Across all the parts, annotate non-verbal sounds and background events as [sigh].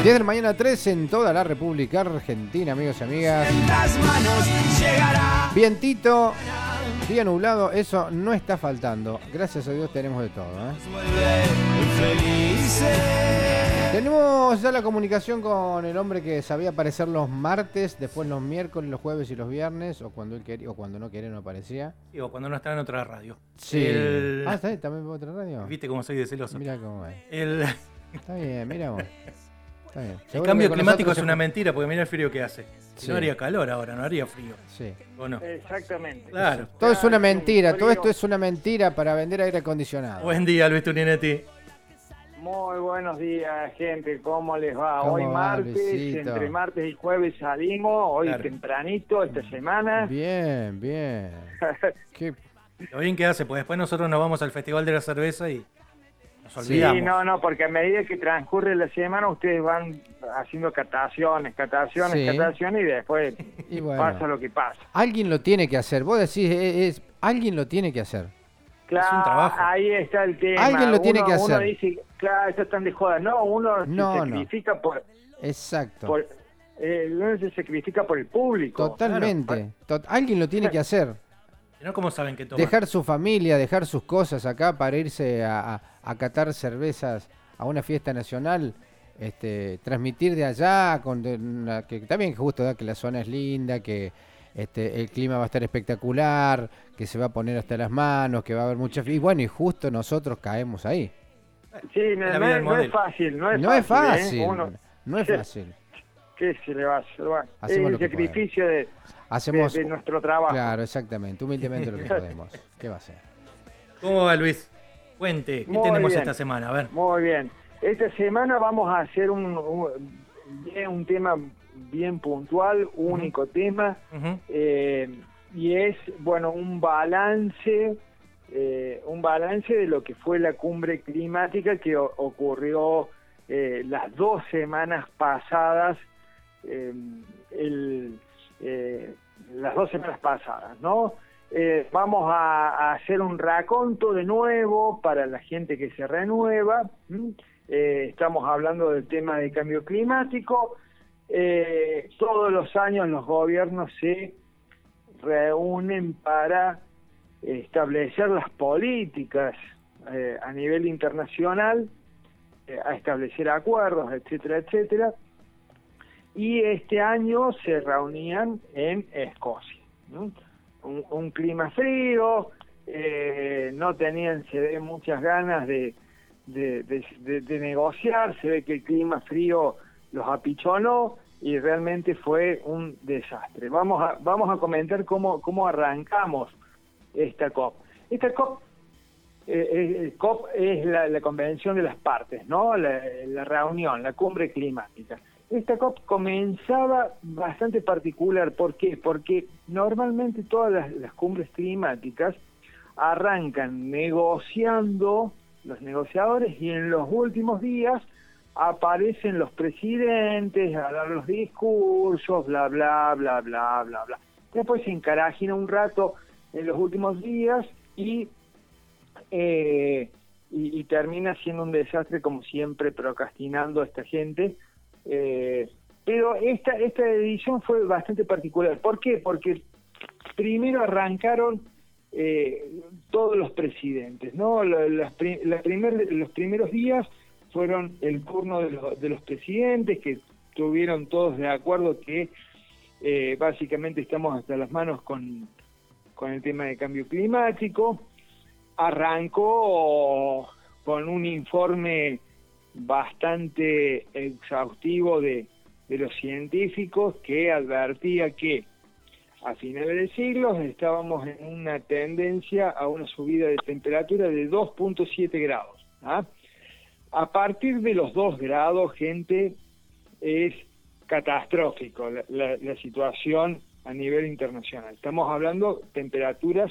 10 de la mañana 3 en toda la República Argentina, amigos y amigas. En las manos llegará. Vientito, día nublado, eso no está faltando. Gracias a Dios tenemos de todo. ¿eh? Vuelve felices. Tenemos ya la comunicación con el hombre que sabía aparecer los martes, después los miércoles, los jueves y los viernes, o cuando él quería, o cuando no quería no aparecía. Digo, cuando no estaba en otra radio. Sí. El- Ah, ¿está ahí? ¿También por otra radio? ¿Viste cómo soy de celoso? Mira cómo es. El, Está bien, mira vos. [laughs] Está bien. el cambio climático es una mentira, porque mira el frío que hace. Si Sí. no haría calor ahora, no haría frío. Sí. ¿O no? Exactamente. Claro. Todo es una mentira, todo esto es una mentira para vender aire acondicionado. Buen día, Luis Tuninetti. Muy buenos días, gente. ¿Cómo les va? ¿Cómo Hoy va, martes, Luisito? entre martes y jueves salimos. Hoy Claro. tempranito, esta semana. Bien, bien. [laughs] Qué- Lo bien que hace, pues después nosotros nos vamos al Festival de la Cerveza y nos Sí, no, no, porque a medida que transcurre la semana, ustedes van haciendo cataciones, cataciones, Sí. cataciones y después [laughs] Y bueno. pasa lo que pasa. Alguien lo tiene que hacer. Vos decís, es, es- alguien lo tiene que hacer. Claro, trabajo. ahí está el tema. Alguien lo tiene Uno- que Uno hacer. dice, claro, eso están de joda. No, uno No, se no. sacrifica por, Exacto. por eh, uno se sacrifica por el público. Totalmente. Tot- alguien lo tiene que hacer. No, ¿cómo saben que? Dejar su familia, dejar sus cosas acá para irse a, a- a catar cervezas a una fiesta nacional. Este, transmitir de allá, con de una- que también justo da que la zona es linda, que este, el clima va a estar espectacular, que se va a poner hasta las manos, que va a haber mucha... Y bueno, y justo nosotros caemos ahí. Sí, no, es, del no es fácil, no es No es fácil. fácil, ¿eh? Uno- no es [laughs] Sí. fácil. ¿Qué se le va a hacer? Hacemos el sacrificio de- Hacemos... de nuestro trabajo. Claro, exactamente, humildemente lo que [laughs] podemos. ¿Qué va a ser? ¿Cómo va, Luis? Cuente, ¿qué Muy tenemos bien. esta semana? A ver. Muy bien. Esta semana vamos a hacer un, un, tema bien puntual, único tema, eh, y es, bueno, un balance, eh, un balance de lo que fue la cumbre climática que o- ocurrió eh, las dos semanas pasadas, eh, el, eh, las dos semanas pasadas, ¿no? Eh, vamos a, hacer un raconto de nuevo para la gente que se renueva. Eh, estamos hablando del tema de cambio climático. Todos los años los gobiernos se reúnen para establecer las políticas a nivel internacional, a establecer acuerdos, etcétera, etcétera. Y este año se reunían en Escocia. ¿no? Un, clima frío, eh, no tenían, se ve, muchas ganas de, negociar, se ve que el clima frío los apichonó y realmente fue un desastre. Vamos a, vamos a comentar cómo, arrancamos esta COP. Esta COP, eh, eh, es la, convención de las partes, ¿no? La reunión, la cumbre climática. Esta COP comenzaba bastante particular. ¿Por qué? Porque normalmente todas las, cumbres climáticas arrancan negociando los negociadores y en los últimos días aparecen los presidentes a dar los discursos, bla, bla, bla, bla, bla, bla. Después se encarajina un rato en los últimos días y, eh, y, termina siendo un desastre como siempre procrastinando a esta gente. Eh, esta, esta edición fue bastante particular. ¿Por qué? Porque primero arrancaron eh, todos los presidentes, ¿no? La- primer- los primeros días fueron el turno de, los- de los presidentes que tuvieron todos de acuerdo que eh, básicamente estamos hasta las manos con, con el tema de cambio climático. Arrancó con un informe bastante exhaustivo de, de los científicos que advertía que a finales del siglo estábamos en una tendencia a una subida de temperatura de 2.7 grados. ¿ah? A partir de los 2 grados, gente, es catastrófico la, situación a nivel internacional. Estamos hablando temperaturas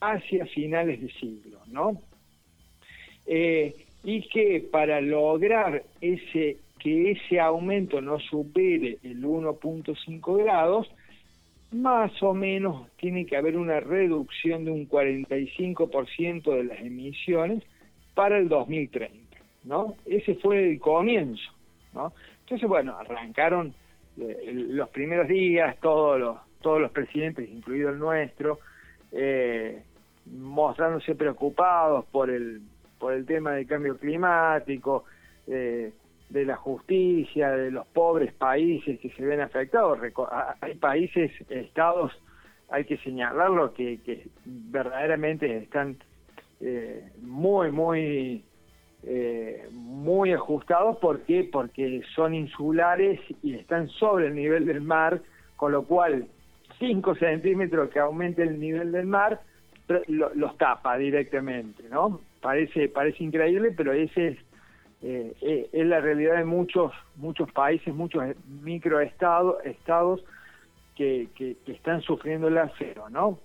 hacia finales de siglo, ¿no? Eh, y que para lograr ese que ese aumento no supere el 1.5 grados, más o menos tiene que haber una reducción de un 45% de las emisiones para el 2030, ¿no? Ese fue el comienzo, ¿no? Entonces, bueno, arrancaron eh, los primeros días, todos los, todos los presidentes, incluido el nuestro, eh, mostrándose preocupados por el, por el tema del cambio climático, eh, de la justicia, de los pobres países que se ven afectados. Hay países, estados, hay que señalarlo, que, verdaderamente están eh, muy, muy, eh, muy ajustados. ¿Por qué? Porque son insulares y están sobre el nivel del mar, con lo cual 5 centímetros que aumente el nivel del mar los tapa directamente, ¿no? Parece, parece increíble, pero ese es eh, eh, es la realidad de muchos muchos países, muchos microestados estados que, que, están sufriendo el acero, ¿no?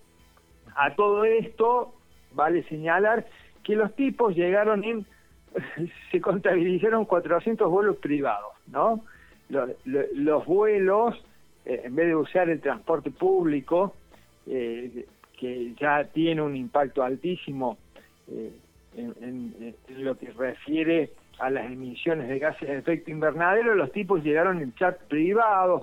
A todo esto vale señalar que los tipos llegaron en [laughs] se contabilizaron 400 vuelos privados, ¿no? Los, vuelos, eh, en vez de usar el transporte público, que ya tiene un impacto altísimo en, lo que refiere a las emisiones de gases de efecto invernadero, los tipos llegaron en chat privados,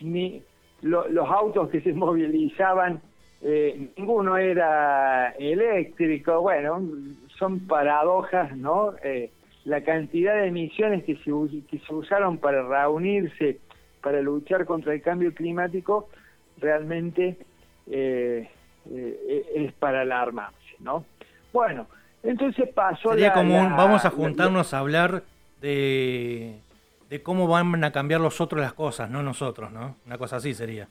ni los autos que se [laughs] movilizaban, eh, ninguno era eléctrico, bueno, son paradojas, ¿no? Eh, la cantidad de emisiones que se, que se usaron para reunirse, para luchar contra el cambio climático, realmente eh, es para alarmarse, ¿no? Bueno, entonces pasó Sería como vamos a juntarnos a hablar de, de cómo van a cambiar los otros las cosas, no nosotros, ¿no? Una cosa así sería.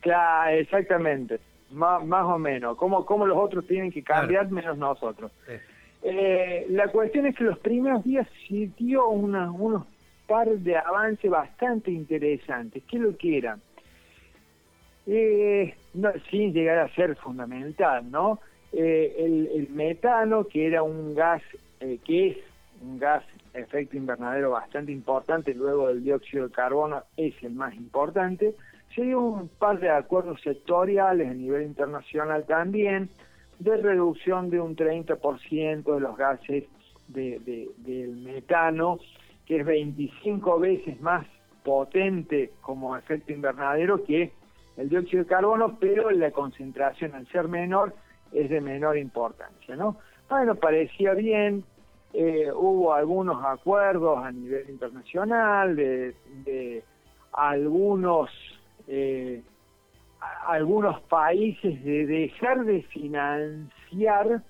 Claro, exactamente. Más, más o menos. Cómo, cómo los otros tienen que cambiar menos nosotros. Eh, la cuestión es que los primeros días sintió una, unos par de avances bastante interesantes. ¿Qué lo que eran? Eh, no, sin llegar a ser fundamental, ¿no? Eh, el, metano, que era un gas, eh, que es un gas efecto invernadero bastante importante, luego del dióxido de carbono es el más importante, se dio un par de acuerdos sectoriales a nivel internacional también, de reducción de un 30% de los gases de, del metano, que es 25 veces más potente como efecto invernadero que el dióxido de carbono, pero la concentración al ser menor es de menor importancia, ¿no? Bueno, parecía bien, eh, hubo algunos acuerdos a nivel internacional de, algunos eh, algunos países de dejar de financiar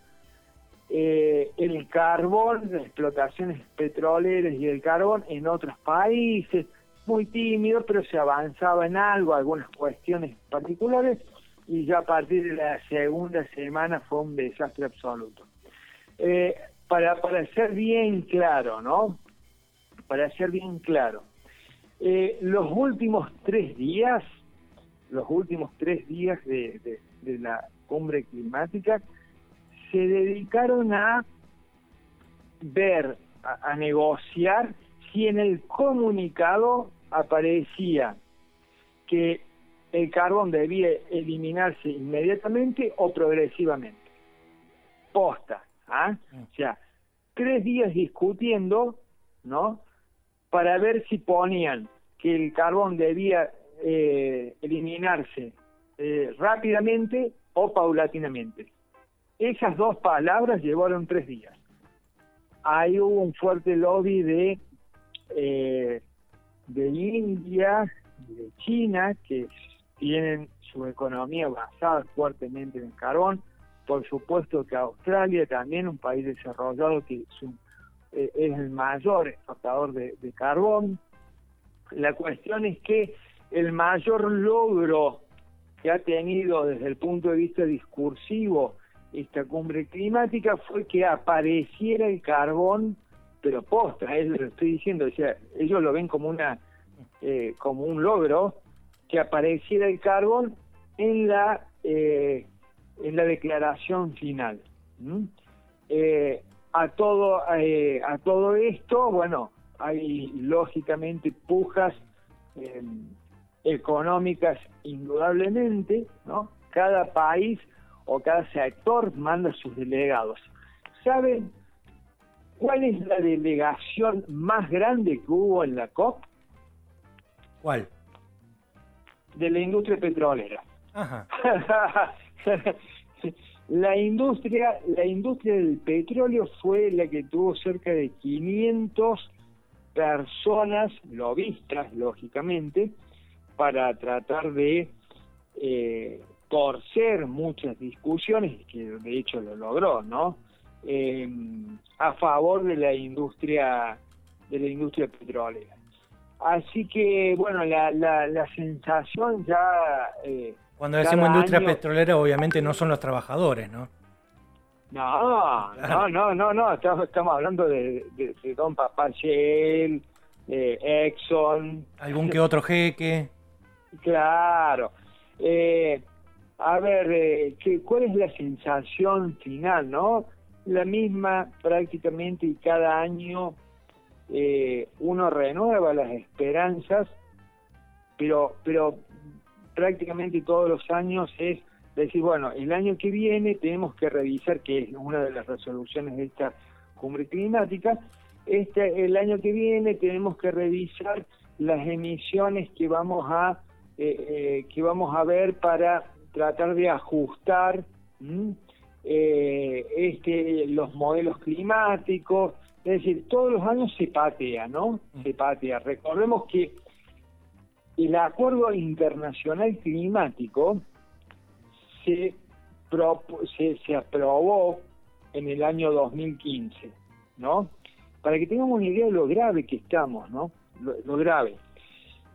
eh, el carbón, las explotaciones petroleras y el carbón en otros países, muy tímido, pero se avanzaba en algo, algunas cuestiones particulares, y ya a partir de la segunda semana fue un desastre absoluto. Eh, para, para ser bien claro, ¿no? Para ser bien claro, eh, los últimos tres días, los últimos tres días de, de, la cumbre climática, se dedicaron a ver, a negociar si en el comunicado aparecía que el carbón debía eliminarse inmediatamente o progresivamente. Posta, ¿ah? Mm. O sea, tres días discutiendo, ¿no? Para ver si ponían que el carbón debía eh, eliminarse eh, rápidamente o paulatinamente. Esas dos palabras llevaron tres días. Ahí hubo un fuerte lobby de, eh, de India, de China, que tienen su economía basada fuertemente en el carbón. Por supuesto que Australia también, un país desarrollado que eh, es, el mayor exportador de, carbón. La cuestión es que el mayor logro que ha tenido desde el punto de vista discursivo esta cumbre climática fue que apareciera el carbón, pero posta, es lo estoy diciendo, o sea, ellos lo ven como una eh, como un logro, que apareciera el carbón en la eh, en la declaración final. Eh, a todo eh, a todo esto, bueno, hay lógicamente pujas económicas indudablemente, ¿no? Cada país o cada sector manda sus delegados. ¿Saben? cuál es la delegación más grande que hubo en la COP? ¿Cuál? De la industria petrolera. Ajá. [laughs] la industria, la industria del petróleo fue la que tuvo cerca de 500 personas lobistas, lógicamente, para tratar de eh, torcer muchas discusiones, que de hecho lo logró, ¿no? Eh, a favor de la industria de la industria petrolera. Así que, bueno, la, la, la sensación ya... Eh, Cuando decimos industria petrolera, obviamente no son los trabajadores, ¿no? No, no, no, no, no, estamos, estamos hablando de, de, Don Papá Shell, Exxon. ¿Algún que otro jeque? Claro. Eh, a ver, eh, ¿qué, ¿cuál es la sensación final, no? La misma prácticamente y cada año eh, uno renueva las esperanzas, pero, pero prácticamente todos los años es decir, bueno, el año que viene tenemos que revisar, que es una de las resoluciones de esta cumbre climática, este, el año que viene tenemos que revisar las emisiones que vamos a eh, eh, que vamos a ver para tratar de ajustar eh, este los modelos climáticos es decir todos los años se patea no se patea. Recordemos que el acuerdo internacional climático se, se, se aprobó en el año 2015 no para que tengamos una idea de lo grave que estamos no lo grave.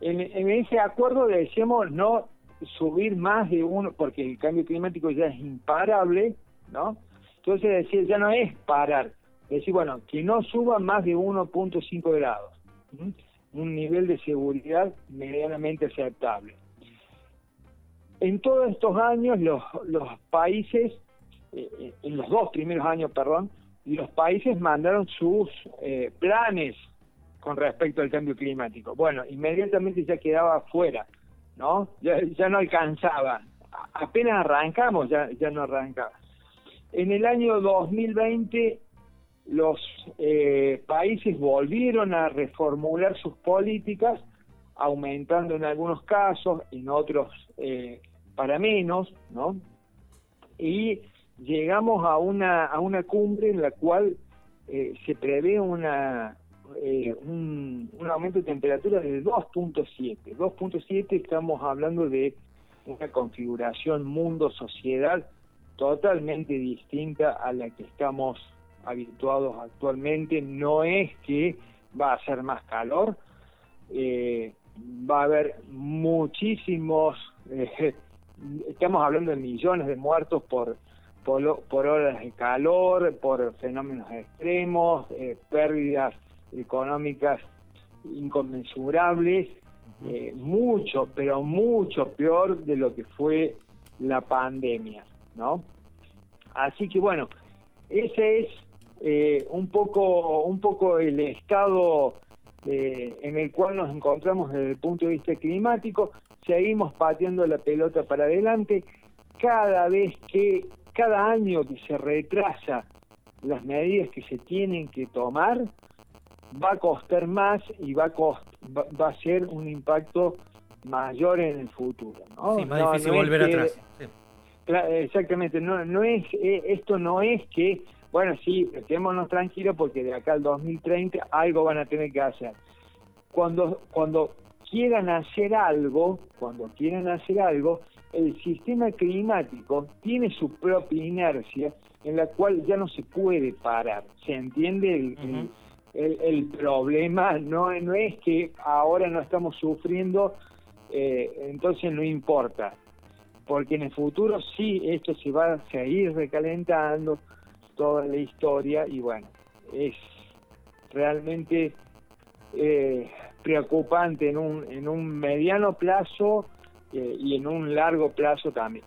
En, ese acuerdo decíamos no subir más de uno, porque el cambio climático ya es imparable, ¿no? Entonces decir, ya no es parar, decir, bueno, que no suba más de 1.5 grados, un nivel de seguridad medianamente aceptable. En todos estos años los, los países, eh, eh, en los dos primeros años, perdón, los países mandaron sus eh, planes con respecto al cambio climático. Bueno, inmediatamente ya quedaba fuera, ¿no? Ya, ya no alcanzaba. Apenas arrancamos, ya, ya no arrancaba. En el año 2020 los eh, países volvieron a reformular sus políticas, aumentando en algunos casos, en otros eh, para menos, ¿no? Y llegamos a una, a una cumbre en la cual eh, se prevé una, eh, un, aumento de temperatura de 2.7. 2.7 estamos hablando de una configuración mundo-sociedad totalmente distinta a la que estamos habituados actualmente. No es que va a ser más calor, eh, va a haber muchísimos, eh, estamos hablando de millones de muertos por, por, por horas de calor, por fenómenos extremos, pérdidas económicas inconmensurables, eh, mucho, pero mucho peor de lo que fue la pandemia, ¿no? Así que bueno, ese es eh, un poco un poco el estado eh, en el cual nos encontramos desde el punto de vista climático. Seguimos pateando la pelota para adelante. Cada vez que, cada año que se retrasa las medidas que se tienen que tomar, va a costar más y va a, va, a ser un impacto mayor en el futuro. ¿no? Sí, más difícil volver atrás. Exactamente, no, no es, eh, esto no es que, bueno, sí, quedémonos tranquilos porque de acá al 2030 algo van a tener que hacer. Cuando, cuando quieran hacer algo, cuando quieran hacer algo, el sistema climático tiene su propia inercia en la cual ya no se puede parar. ¿Se entiende el el, problema no, no es que ahora no estamos sufriendo, eh, entonces no importa, porque en el futuro sí esto se va a seguir recalentando toda la historia y bueno, es realmente eh, preocupante en un, en un mediano plazo eh, y en un largo plazo también.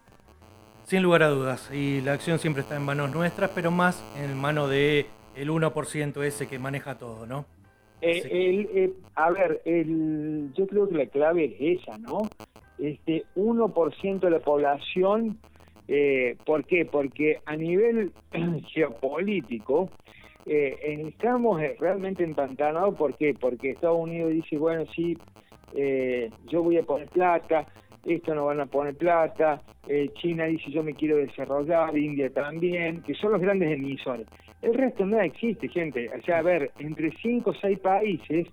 Sin lugar a dudas, y la acción siempre está en manos nuestras, pero más en manos de el 1% ese que maneja todo, ¿no? Eh, eh, a ver, el, yo creo que la clave es esa, ¿no? Este 1% de la población, eh, ¿por qué? Porque a nivel [clears throat] geopolítico, eh, estamos eh, realmente empantanados, ¿por qué? Porque Estados Unidos dice, bueno, sí, eh, yo voy a poner plata, esto no van a poner plata, eh, China dice yo me quiero desarrollar, India también, que son los grandes emisores. El resto no existe, gente. O sea, a ver, entre 5 o 6 países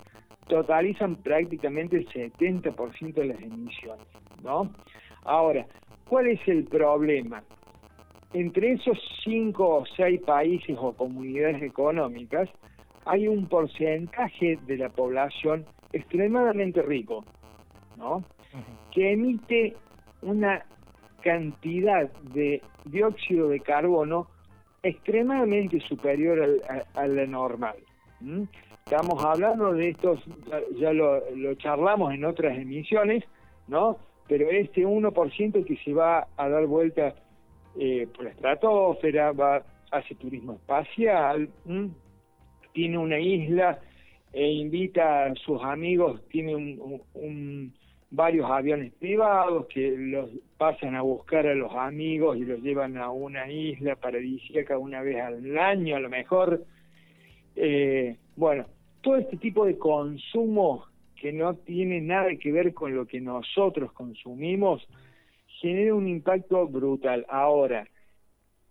totalizan prácticamente el 70% de las emisiones, ¿no? Ahora, ¿cuál es el problema? Entre esos 5 o 6 países o comunidades económicas hay un porcentaje de la población extremadamente rico, ¿no? que emite una cantidad de dióxido de carbono extremadamente superior al, a, la normal. Estamos hablando de estos, ya, lo, charlamos en otras emisiones, ¿no? Pero este 1% que se va a dar vuelta eh, por la estratosfera, va, hace turismo espacial, tiene una isla e invita a sus amigos, tiene un varios aviones privados que los pasan a buscar a los amigos y los llevan a una isla paradisíaca una vez al año a lo mejor. Eh, bueno, todo este tipo de consumo que no tiene nada que ver con lo que nosotros consumimos genera un impacto brutal. Ahora,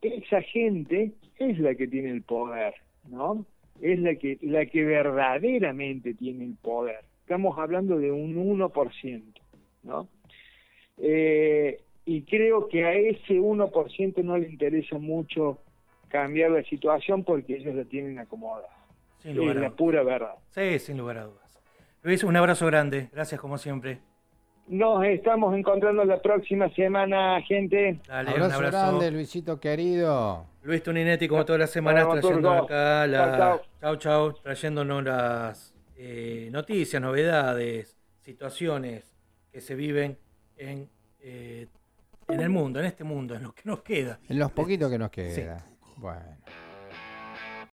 esa gente es la que tiene el poder, ¿no? Es la que, la que verdaderamente tiene el poder estamos hablando de un 1%, ¿no? Eh, y creo que a ese 1% no le interesa mucho cambiar la situación porque ellos la tienen acomodada. es la pura verdad. Sí, sin lugar a dudas. Luis, un abrazo grande. Gracias como siempre. Nos estamos encontrando la próxima semana, gente. Dale, abrazo, un abrazo grande, Luisito querido. Luis Tuninetti, como todas las semanas, trayendo acá la... Chau, chau, trayéndonos las eh, noticias, novedades, situaciones que se viven en, eh, en el mundo, en este mundo, en lo que nos queda. En los poquitos que nos queda. Bueno.